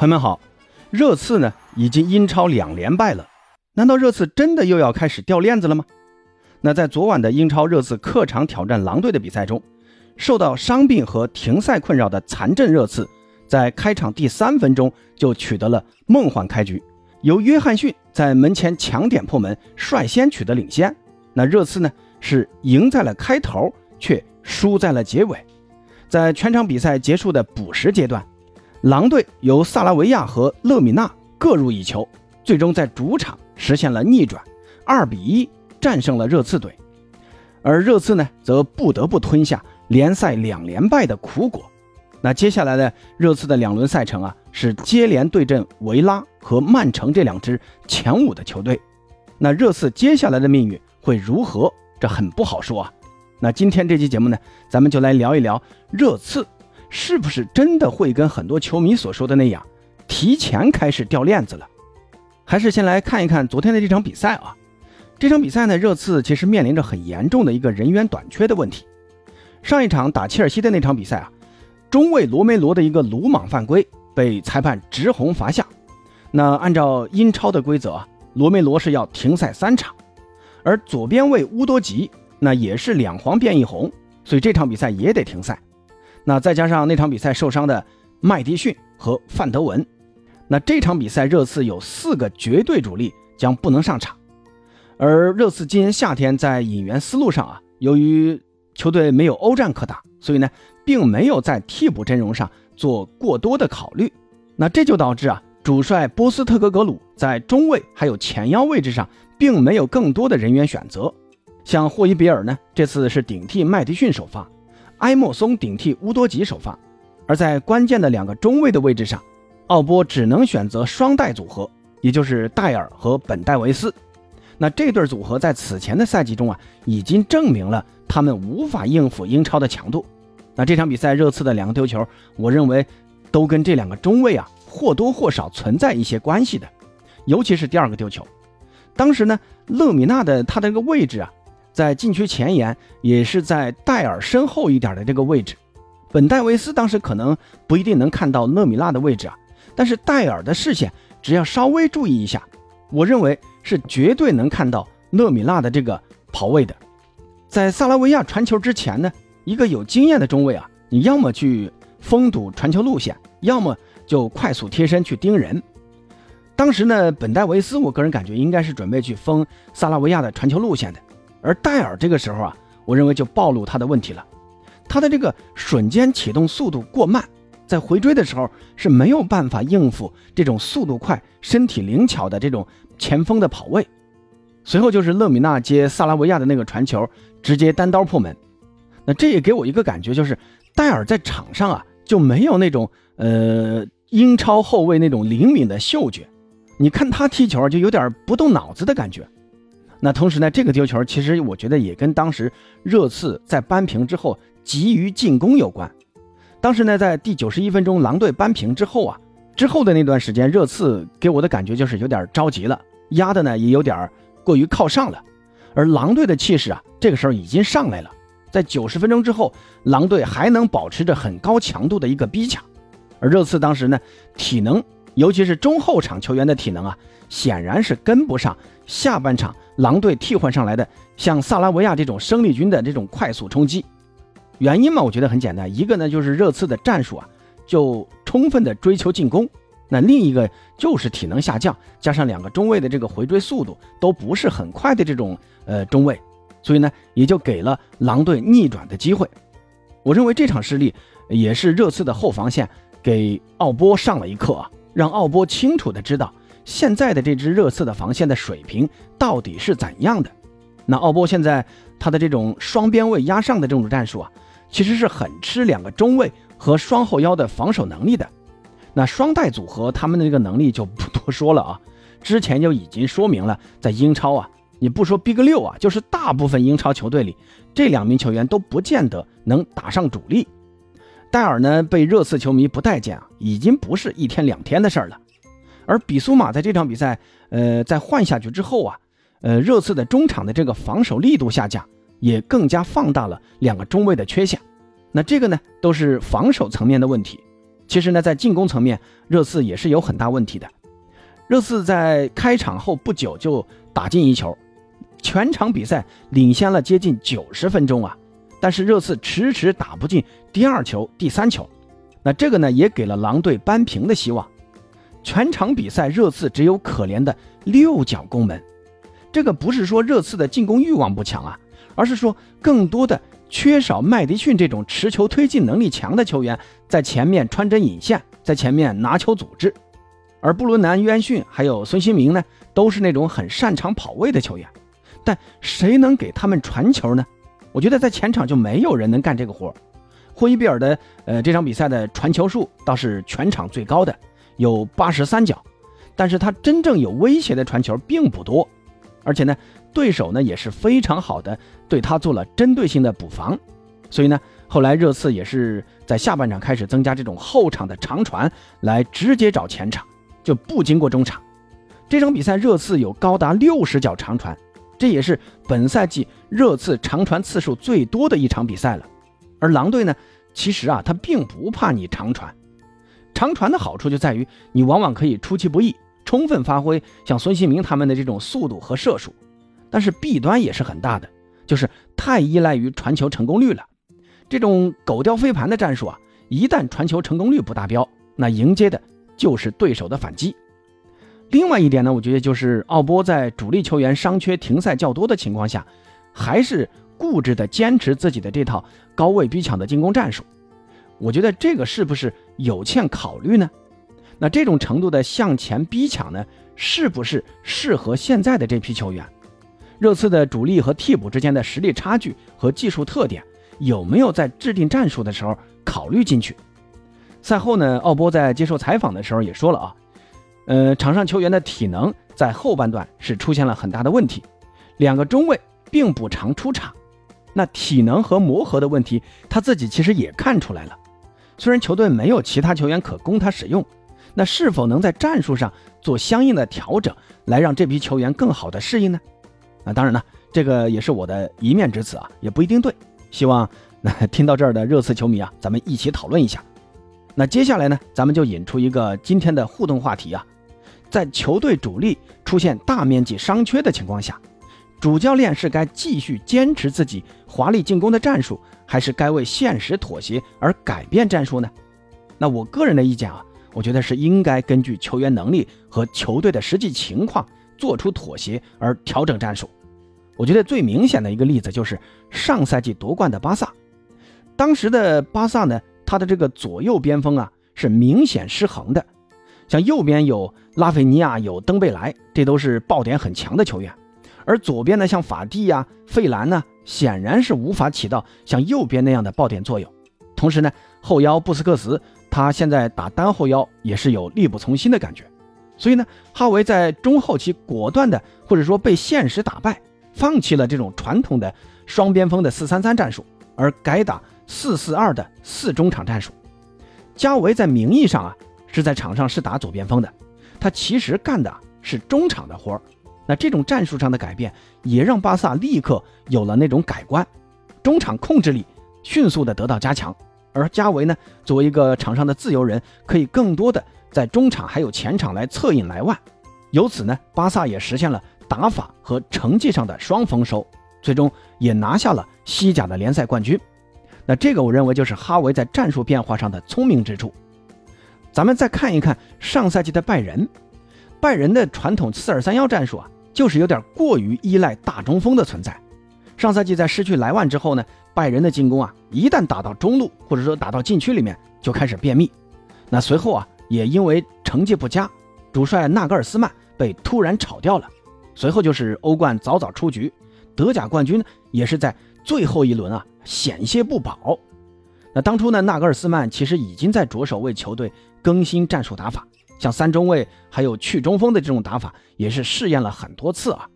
朋友们好，热刺呢已经英超两连败了，难道热刺真的又要开始掉链子了吗？那在昨晚的英超热刺客场挑战狼队的比赛中，受到伤病和停赛困扰的残阵热刺，在开场第三分钟就取得了梦幻开局，由约翰逊在门前抢点破门，率先取得领先。那热刺呢是赢在了开头，却输在了结尾。在全场比赛结束的补时阶段。狼队由萨拉维亚和勒米纳各入一球，最终在主场实现了逆转，二比一战胜了热刺队。而热刺呢，则不得不吞下联赛两连败的苦果。那接下来的热刺的两轮赛程啊，是接连对阵维拉和曼城这两支前五的球队。那热刺接下来的命运会如何？这很不好说啊。那今天这期节目呢，咱们就来聊一聊热刺。是不是真的会跟很多球迷所说的那样，提前开始掉链子了？还是先来看一看昨天的这场比赛啊？这场比赛呢，热刺其实面临着很严重的一个人员短缺的问题。上一场打切尔西的那场比赛啊，中卫罗梅罗的一个鲁莽犯规被裁判直红罚下。那按照英超的规则啊，罗梅罗是要停赛三场，而左边卫乌多吉那也是两黄变一红，所以这场比赛也得停赛。那再加上那场比赛受伤的麦迪逊和范德文，那这场比赛热刺有四个绝对主力将不能上场。而热刺今年夏天在引援思路上啊，由于球队没有欧战可打，所以呢，并没有在替补阵容上做过多的考虑。那这就导致啊，主帅波斯特格格鲁在中卫还有前腰位置上，并没有更多的人员选择。像霍伊比尔呢，这次是顶替麦迪逊首发。埃莫松顶替乌多吉首发，而在关键的两个中卫的位置上，奥波只能选择双带组合，也就是戴尔和本戴维斯。那这对组合在此前的赛季中啊，已经证明了他们无法应付英超的强度。那这场比赛热刺的两个丢球，我认为都跟这两个中卫啊或多或少存在一些关系的，尤其是第二个丢球，当时呢，勒米纳的他的这个位置啊。在禁区前沿，也是在戴尔身后一点的这个位置，本戴维斯当时可能不一定能看到勒米纳的位置啊，但是戴尔的视线只要稍微注意一下，我认为是绝对能看到勒米纳的这个跑位的。在萨拉维亚传球之前呢，一个有经验的中卫啊，你要么去封堵传球路线，要么就快速贴身去盯人。当时呢，本戴维斯我个人感觉应该是准备去封萨拉维亚的传球路线的。而戴尔这个时候啊，我认为就暴露他的问题了，他的这个瞬间启动速度过慢，在回追的时候是没有办法应付这种速度快、身体灵巧的这种前锋的跑位。随后就是勒米纳接萨拉维亚的那个传球，直接单刀破门。那这也给我一个感觉，就是戴尔在场上啊就没有那种呃英超后卫那种灵敏的嗅觉，你看他踢球就有点不动脑子的感觉。那同时呢，这个丢球其实我觉得也跟当时热刺在扳平之后急于进攻有关。当时呢，在第九十一分钟狼队扳平之后啊，之后的那段时间，热刺给我的感觉就是有点着急了，压的呢也有点过于靠上了。而狼队的气势啊，这个时候已经上来了。在九十分钟之后，狼队还能保持着很高强度的一个逼抢，而热刺当时呢，体能尤其是中后场球员的体能啊，显然是跟不上下半场。狼队替换上来的像萨拉维亚这种生力军的这种快速冲击，原因嘛，我觉得很简单，一个呢就是热刺的战术啊，就充分的追求进攻，那另一个就是体能下降，加上两个中卫的这个回追速度都不是很快的这种呃中卫，所以呢也就给了狼队逆转的机会。我认为这场失利也是热刺的后防线给奥波上了一课啊，让奥波清楚的知道。现在的这支热刺的防线的水平到底是怎样的？那奥波现在他的这种双边位压上的这种战术啊，其实是很吃两个中卫和双后腰的防守能力的。那双带组合他们的这个能力就不多说了啊，之前就已经说明了，在英超啊，你不说 Big 六啊，就是大部分英超球队里，这两名球员都不见得能打上主力。戴尔呢被热刺球迷不待见啊，已经不是一天两天的事儿了。而比苏马在这场比赛，呃，在换下去之后啊，呃，热刺的中场的这个防守力度下降，也更加放大了两个中卫的缺陷。那这个呢，都是防守层面的问题。其实呢，在进攻层面，热刺也是有很大问题的。热刺在开场后不久就打进一球，全场比赛领先了接近九十分钟啊，但是热刺迟迟打不进第二球、第三球，那这个呢也给了狼队扳平的希望。全场比赛热刺只有可怜的六脚攻门，这个不是说热刺的进攻欲望不强啊，而是说更多的缺少麦迪逊这种持球推进能力强的球员在前面穿针引线，在前面拿球组织。而布伦南·约翰逊还有孙兴民呢，都是那种很擅长跑位的球员，但谁能给他们传球呢？我觉得在前场就没有人能干这个活。霍伊比尔的呃这场比赛的传球数倒是全场最高的，有八十三脚，但是他真正有威胁的传球并不多，而且呢，对手呢也是非常好的对他做了针对性的补防，所以呢，后来热刺也是在下半场开始增加这种后场的长传来直接找前场。就不经过中场，这场比赛热刺有高达六十脚长传，这也是本赛季热刺长传次数最多的一场比赛了。而狼队呢，其实啊，他并不怕你长传，长传的好处就在于你往往可以出其不意，充分发挥像孙兴民他们的这种速度和射术。但是弊端也是很大的，就是太依赖于传球成功率了。这种狗叼飞盘的战术啊，一旦传球成功率不达标，那迎接的。就是对手的反击。另外一点呢，我觉得就是奥波在主力球员伤缺、停赛较多的情况下，还是固执的坚持自己的这套高位逼抢的进攻战术。我觉得这个是不是有欠考虑呢？那这种程度的向前逼抢呢，是不是适合现在的这批球员？热刺的主力和替补之间的实力差距和技术特点，有没有在制定战术的时候考虑进去？赛后呢，奥波在接受采访的时候也说了啊，呃，场上球员的体能在后半段是出现了很大的问题，两个中卫并不常出场，那体能和磨合的问题他自己其实也看出来了。虽然球队没有其他球员可供他使用，那是否能在战术上做相应的调整，来让这批球员更好的适应呢？那当然了，这个也是我的一面之词啊，也不一定对。希望那听到这儿的热刺球迷啊，咱们一起讨论一下。那接下来呢，咱们就引出一个今天的互动话题啊，在球队主力出现大面积伤缺的情况下，主教练是该继续坚持自己华丽进攻的战术，还是该为现实妥协而改变战术呢？那我个人的意见啊，我觉得是应该根据球员能力和球队的实际情况做出妥协而调整战术。我觉得最明显的一个例子就是上赛季夺冠的巴萨，当时的巴萨呢。他的这个左右边锋啊是明显失衡的，像右边有拉菲尼亚，有登贝莱，这都是爆点很强的球员，而左边呢像法蒂呀、费兰呢，显然是无法起到像右边那样的爆点作用。同时呢，后腰布斯克茨他现在打单后腰也是有力不从心的感觉，所以呢，哈维在中后期果断的或者说被现实打败，放弃了这种传统的双边锋的四三三战术，而改打。四四二的四中场战术，加维在名义上啊是在场上是打左边锋的，他其实干的是中场的活儿。那这种战术上的改变，也让巴萨立刻有了那种改观，中场控制力迅速的得到加强。而加维呢，作为一个场上的自由人，可以更多的在中场还有前场来策应莱万。由此呢，巴萨也实现了打法和成绩上的双丰收，最终也拿下了西甲的联赛冠军。那这个我认为就是哈维在战术变化上的聪明之处。咱们再看一看上赛季的拜仁，拜仁的传统四二三幺战术啊，就是有点过于依赖大中锋的存在。上赛季在失去莱万之后呢，拜仁的进攻啊，一旦打到中路或者说打到禁区里面就开始便秘。那随后啊，也因为成绩不佳，主帅纳格尔斯曼被突然炒掉了。随后就是欧冠早早出局，德甲冠军也是在最后一轮啊。险些不保。那当初呢，纳格尔斯曼其实已经在着手为球队更新战术打法，像三中卫还有去中锋的这种打法，也是试验了很多次啊。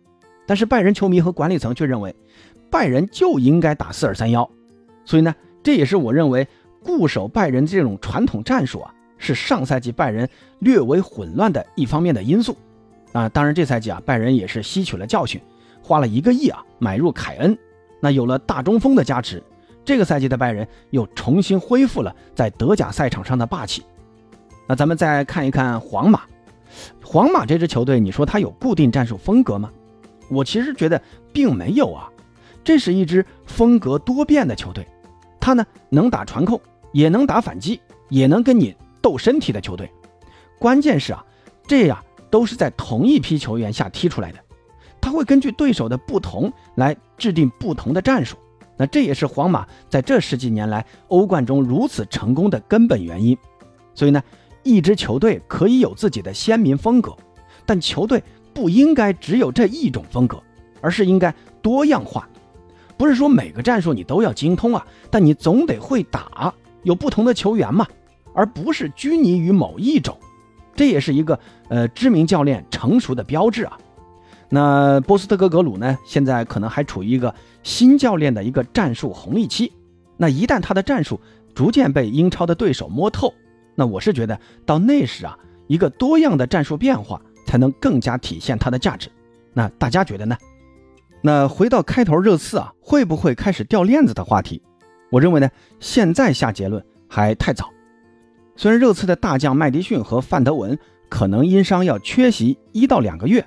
但是拜仁球迷和管理层却认为，拜仁就应该打四二三幺。所以呢，这也是我认为固守拜仁这种传统战术啊，是上赛季拜仁略为混乱的一方面的因素。啊，当然这赛季啊，拜仁也是吸取了教训，花了一个亿啊买入凯恩。那有了大中锋的加持，这个赛季的拜仁又重新恢复了在德甲赛场上的霸气。那咱们再看一看皇马，皇马这支球队，你说它有固定战术风格吗？我其实觉得并没有啊，这是一支风格多变的球队，它呢能打传控，也能打反击，也能跟你斗身体的球队。关键是啊，这呀都是在同一批球员下踢出来的，他会根据对手的不同来制定不同的战术。那这也是皇马在这十几年来欧冠中如此成功的根本原因。所以呢。一支球队可以有自己的鲜明风格，但球队不应该只有这一种风格，而是应该多样化。不是说每个战术你都要精通啊，但你总得会打，有不同的球员嘛，而不是拘泥于某一种。这也是一个呃知名教练成熟的标志啊。那波斯特格格鲁呢，现在可能还处于一个新教练的一个战术红利期。那一旦他的战术逐渐被英超的对手摸透，那我是觉得到那时啊，一个多样的战术变化才能更加体现它的价值。那大家觉得呢？那回到开头热刺啊，会不会开始掉链子的话题？我认为呢，现在下结论还太早。虽然热刺的大将麦迪逊和范德文可能因伤要缺席一到两个月，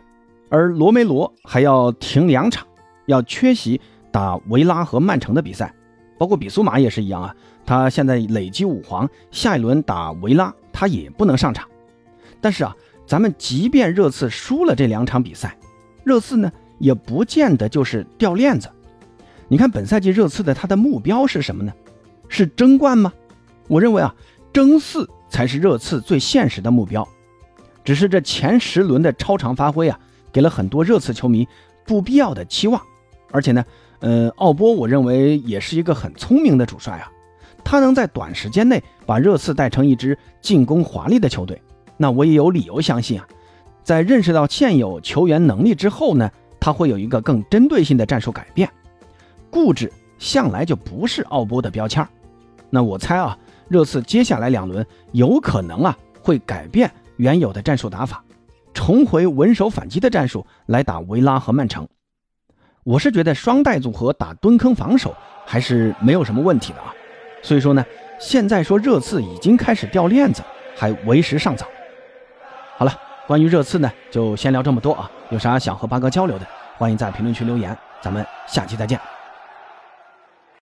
而罗梅罗还要停两场，要缺席打维拉和曼城的比赛。包括比苏马也是一样啊，他现在累积五黄，下一轮打维拉他也不能上场。但是啊，咱们即便热刺输了这两场比赛，热刺呢也不见得就是掉链子。你看本赛季热刺的他的目标是什么呢？是争冠吗？我认为啊，争四才是热刺最现实的目标。只是这前十轮的超常发挥啊，给了很多热刺球迷不必要的期望，而且呢。呃，奥波我认为也是一个很聪明的主帅啊，他能在短时间内把热刺带成一支进攻华丽的球队，那我也有理由相信啊，在认识到现有球员能力之后呢，他会有一个更针对性的战术改变。固执向来就不是奥波的标签那我猜啊，热刺接下来两轮有可能啊会改变原有的战术打法，重回稳守反击的战术来打维拉和曼城。我是觉得双带组合打蹲坑防守还是没有什么问题的啊，所以说呢，现在说热刺已经开始掉链子，还为时尚早。好了，关于热刺呢，就先聊这么多啊，有啥想和八哥交流的，欢迎在评论区留言，咱们下期再见。